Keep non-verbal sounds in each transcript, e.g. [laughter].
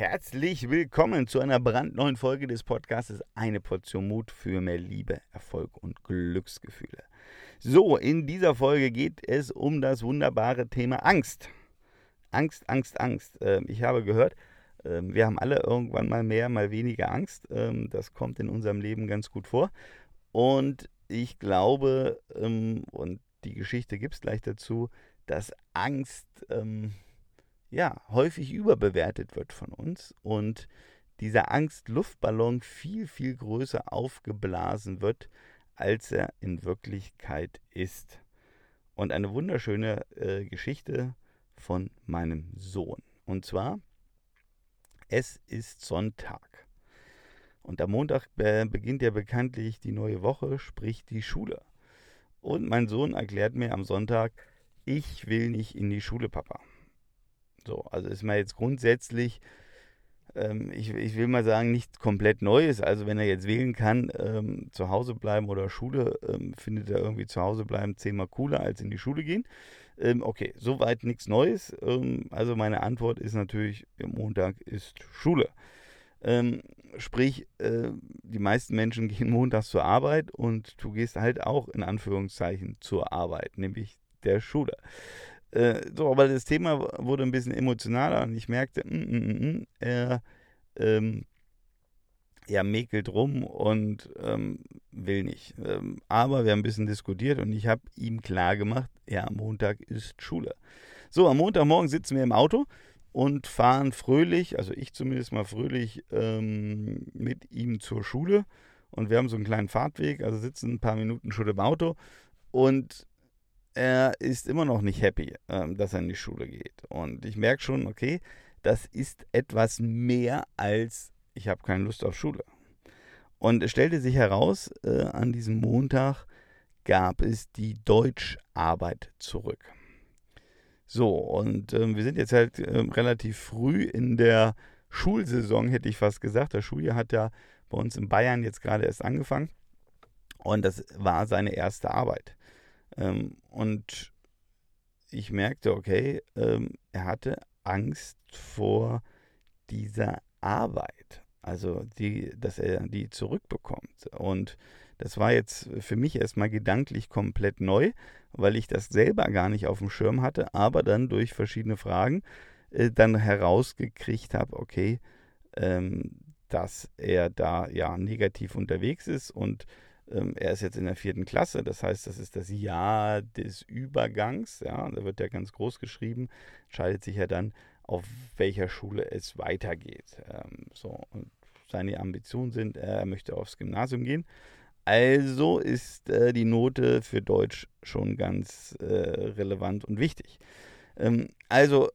Herzlich willkommen zu einer brandneuen Folge des Podcasts Eine Portion Mut für mehr Liebe, Erfolg und Glücksgefühle. So, in dieser Folge geht es um das wunderbare Thema Angst. Angst, Angst, Angst. Ähm, ich habe gehört, ähm, wir haben alle irgendwann mal mehr, mal weniger Angst. Ähm, das kommt in unserem Leben ganz gut vor. Und ich glaube, und die Geschichte gibt es gleich dazu, dass Angst ja, häufig überbewertet wird von uns und dieser Angst-Luftballon viel, viel größer aufgeblasen wird, als er in Wirklichkeit ist. Und eine wunderschöne äh, Geschichte von meinem Sohn. Und zwar, es ist Sonntag. Und am Montag äh, beginnt ja bekanntlich die neue Woche, sprich die Schule. Und mein Sohn erklärt mir am Sonntag, ich will nicht in die Schule, Papa. So, also ist mir jetzt grundsätzlich, ähm, ich, ich will mal sagen, nichts komplett Neues. Also wenn er jetzt wählen kann, ähm, zu Hause bleiben oder Schule, ähm, findet er irgendwie zu Hause bleiben zehnmal cooler als in die Schule gehen. Ähm, okay, soweit nichts Neues. Ähm, also meine Antwort ist natürlich, Montag ist Schule. Ähm, sprich, äh, die meisten Menschen [laughs] gehen montags zur Arbeit und du gehst halt auch in Anführungszeichen zur Arbeit, nämlich der Schule. Äh, so, aber das Thema wurde ein bisschen emotionaler und ich merkte, mm, mm, mm, mm er ähm, ja, mäkelt rum und ähm, will nicht. Ähm, aber wir haben ein bisschen diskutiert und ich habe ihm klar gemacht, ja, Montag ist Schule. So, am Montagmorgen sitzen wir im Auto und fahren fröhlich, also ich zumindest mal fröhlich, ähm, mit ihm zur Schule. Und wir haben so einen kleinen Fahrtweg, also sitzen ein paar Minuten schon im Auto. Und er ist immer noch nicht happy, ähm, dass er in die Schule geht. Und ich merke schon, okay, das ist etwas mehr als ich habe keine Lust auf Schule. Und es stellte sich heraus, äh, an diesem Montag gab es die Deutscharbeit zurück. So, und äh, wir sind jetzt halt äh, relativ früh in der Schulsaison, hätte ich fast gesagt. Das Schuljahr hat ja bei uns in Bayern jetzt gerade erst angefangen. Und das war seine erste Arbeit. Ähm, und ich merkte, okay, ähm, er hatte Angst vor dieser Arbeit. Also, die, dass er die zurückbekommt. Und das war jetzt für mich erstmal gedanklich komplett neu, weil ich das selber gar nicht auf dem Schirm hatte, aber dann durch verschiedene Fragen äh, dann herausgekriegt habe, okay, ähm, dass er da ja negativ unterwegs ist und er ist jetzt in der vierten Klasse, das heißt, das ist das Jahr des Übergangs, ja, da wird ja ganz groß geschrieben, entscheidet sich ja dann, auf welcher Schule es weitergeht. Ähm, so, und seine Ambitionen sind, er möchte aufs Gymnasium gehen. Also ist äh, die Note für Deutsch schon ganz äh, relevant und wichtig. Ähm, also,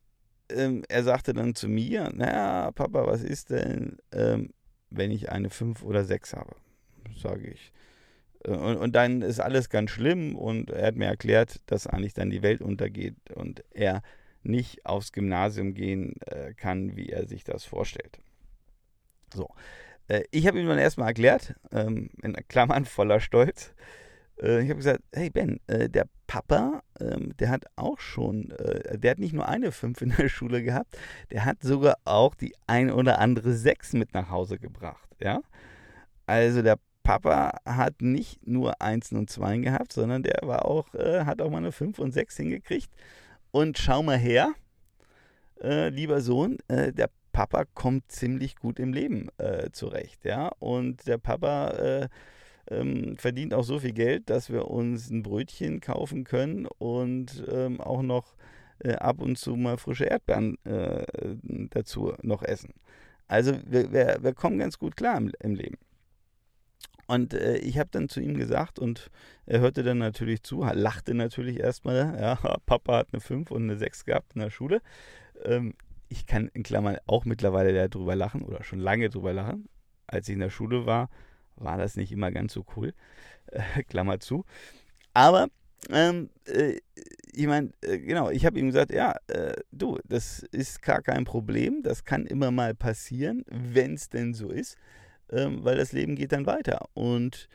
ähm, er sagte dann zu mir, naja, Papa, was ist denn, ähm, wenn ich eine 5 oder 6 habe? Sage ich. Und, und dann ist alles ganz schlimm und er hat mir erklärt, dass eigentlich dann die Welt untergeht und er nicht aufs Gymnasium gehen äh, kann, wie er sich das vorstellt. So, äh, ich habe ihm dann erstmal erklärt, ähm, in Klammern voller Stolz, äh, ich habe gesagt, hey Ben, äh, der Papa, ähm, der hat auch schon, äh, der hat nicht nur eine 5 in der Schule gehabt, der hat sogar auch die ein oder andere 6 mit nach Hause gebracht, ja. Also der Papa hat nicht nur Einsen und Zweien gehabt, sondern der war auch, äh, hat auch mal eine 5 und 6 hingekriegt. Und schau mal her, äh, lieber Sohn, äh, der Papa kommt ziemlich gut im Leben äh, zurecht, ja. Und der Papa äh, ähm, verdient auch so viel Geld, dass wir uns ein Brötchen kaufen können und ähm, auch noch äh, ab und zu mal frische Erdbeeren dazu noch essen. Also wir, wir, wir kommen ganz gut klar im, im Leben. Und äh, ich habe dann zu ihm gesagt und er hörte dann natürlich zu, lachte natürlich erstmal. Ja, [laughs] Papa hat eine 5 und eine 6 gehabt in der Schule. Ähm, ich kann in Klammern auch mittlerweile darüber lachen oder schon lange darüber lachen. Als ich in der Schule war, war das nicht immer ganz so cool. Äh, [laughs] Klammer zu. Aber ähm, äh, ich meine, äh, genau, ich habe ihm gesagt, ja, äh, du, das ist gar kein Problem, das kann immer mal passieren, wenn es denn so ist ähm, weil das Leben geht dann weiter. Und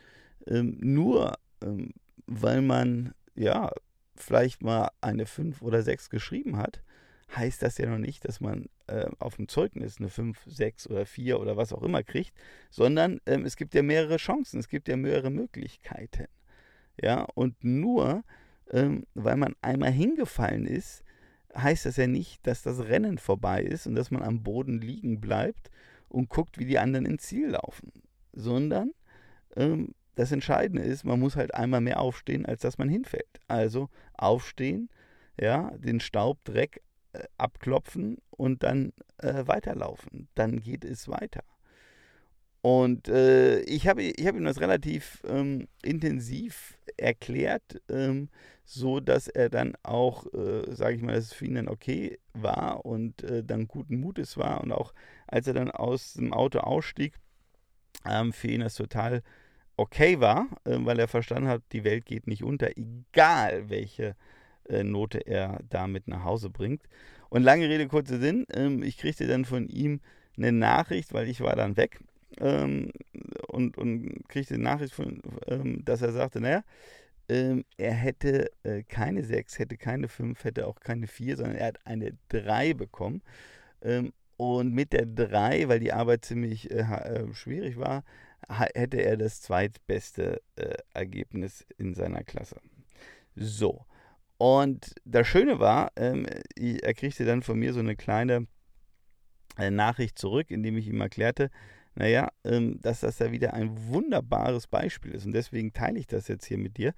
ähm, nur ähm, weil man ja vielleicht mal eine 5 oder 6 geschrieben hat, heißt das ja noch nicht, dass man äh, auf dem Zeugnis eine 5, 6 oder 4 oder was auch immer kriegt, sondern ähm, es gibt ja mehrere Chancen, es gibt ja mehrere Möglichkeiten. Ja, und nur ähm, weil man einmal hingefallen ist, heißt das ja nicht, dass das Rennen vorbei ist und dass man am Boden liegen bleibt und guckt, wie die anderen ins Ziel laufen, sondern ähm, das Entscheidende ist, man muss halt einmal mehr aufstehen, als dass man hinfällt. Also aufstehen, ja, den Staub, Dreck äh, abklopfen und dann äh, weiterlaufen. Dann geht es weiter. Und äh, ich habe ich hab ihm das relativ ähm, intensiv erklärt, ähm, so dass er dann auch, äh, sage ich mal, dass es für ihn dann okay war und äh, dann guten Mutes war. Und auch als er dann aus dem Auto ausstieg, ähm, für ihn das total okay war, äh, weil er verstanden hat, die Welt geht nicht unter, egal welche äh, Note er damit nach Hause bringt. Und lange Rede, kurzer Sinn, ähm, ich kriegte dann von ihm eine Nachricht, weil ich war dann weg ähm, und, und kriegte eine Nachricht, von, ähm, dass er sagte, naja, ähm, er hätte äh, keine 6, hätte keine 5, hätte auch keine 4, sondern er hat eine 3 bekommen. Ähm, und mit der 3, weil die Arbeit ziemlich äh, äh, schwierig war, hätte er das zweitbeste äh, Ergebnis in seiner Klasse. So. Und das Schöne war, ähm, er kriegte dann von mir so eine kleine äh, Nachricht zurück, indem ich ihm erklärte, naja, ähm, dass das ja wieder ein wunderbares Beispiel ist. Und deswegen teile ich das jetzt hier mit dir.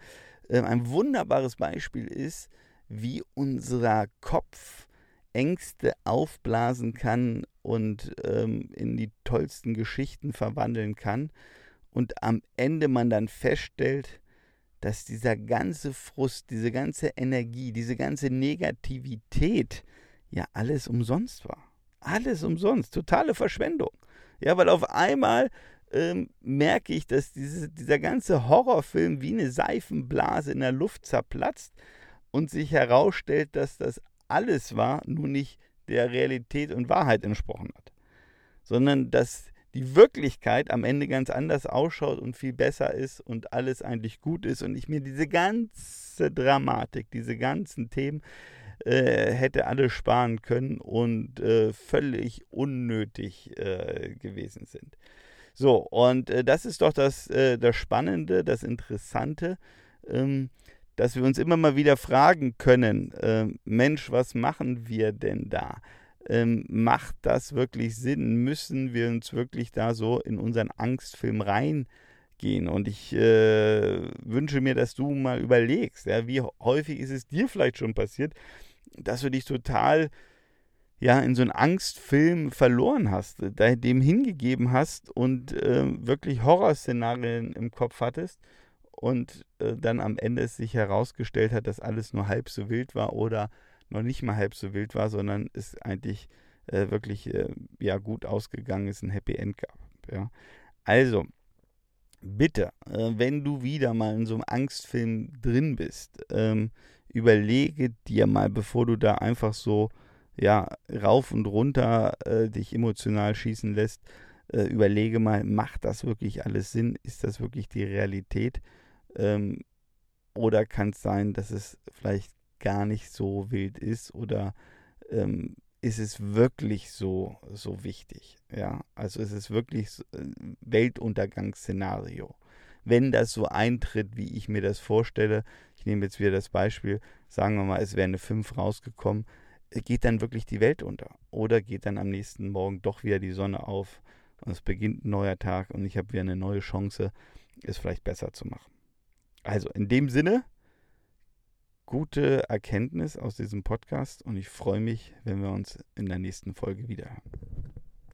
Ähm, ein wunderbares Beispiel ist, wie unser Kopf Ängste aufblasen kann und ähm, in die tollsten Geschichten verwandeln kann. Und am Ende man dann feststellt, dass dieser ganze Frust, diese ganze Energie, diese ganze Negativität ja alles umsonst war. Alles umsonst, totale Verschwendung. Ja, weil auf einmal ähm, merke ich, dass diese, dieser ganze Horrorfilm wie eine Seifenblase in der Luft zerplatzt und sich herausstellt, dass das alles war, nur nicht der Realität und Wahrheit entsprochen hat. Sondern dass die Wirklichkeit am Ende ganz anders ausschaut und viel besser ist und alles eigentlich gut ist und ich mir diese ganze Dramatik, diese ganzen Themen äh, hätte alle sparen können und äh, völlig unnötig äh, gewesen sind. So, und äh, das ist doch das, äh, das Spannende, das Interessante, ähm, dass wir uns immer mal wieder fragen können, ähm, Mensch, was machen wir denn da? Ähm, macht das wirklich Sinn? Müssen wir uns wirklich da so in unseren Angstfilm reingehen? Und ich äh, wünsche mir, dass du mal überlegst, ja, wie häufig ist es dir vielleicht schon passiert, dass du dich total ja, in so einen Angstfilm verloren hast, dem hingegeben hast und äh, wirklich Horrorszenarien im Kopf hattest und äh, dann am Ende es sich herausgestellt hat, dass alles nur halb so wild war oder noch nicht mal halb so wild war, sondern es eigentlich äh, wirklich äh, ja, gut ausgegangen ist, ein Happy End gab. Ja. Also, bitte, äh, wenn du wieder mal in so einem Angstfilm drin bist, ähm, überlege dir mal, bevor du da einfach so ja, rauf und runter äh, dich emotional schießen lässt, äh, überlege mal, macht das wirklich alles Sinn? Ist das wirklich die Realität? Ähm, oder kann es sein, dass es vielleicht gar nicht so wild ist? Oder ähm, ist es wirklich so, so wichtig? Ja, also ist es wirklich so, äh, Weltuntergangsszenario. Wenn das so eintritt, wie ich mir das vorstelle, ich nehme jetzt wieder das Beispiel, sagen wir mal, es wäre eine 5 rausgekommen, äh, geht dann wirklich die Welt unter? Oder geht dann am nächsten Morgen doch wieder die Sonne auf und es beginnt ein neuer Tag und ich habe wieder eine neue Chance, es vielleicht besser zu machen? Also in dem Sinne, gute Erkenntnis aus diesem Podcast und ich freue mich, wenn wir uns in der nächsten Folge wiederhören.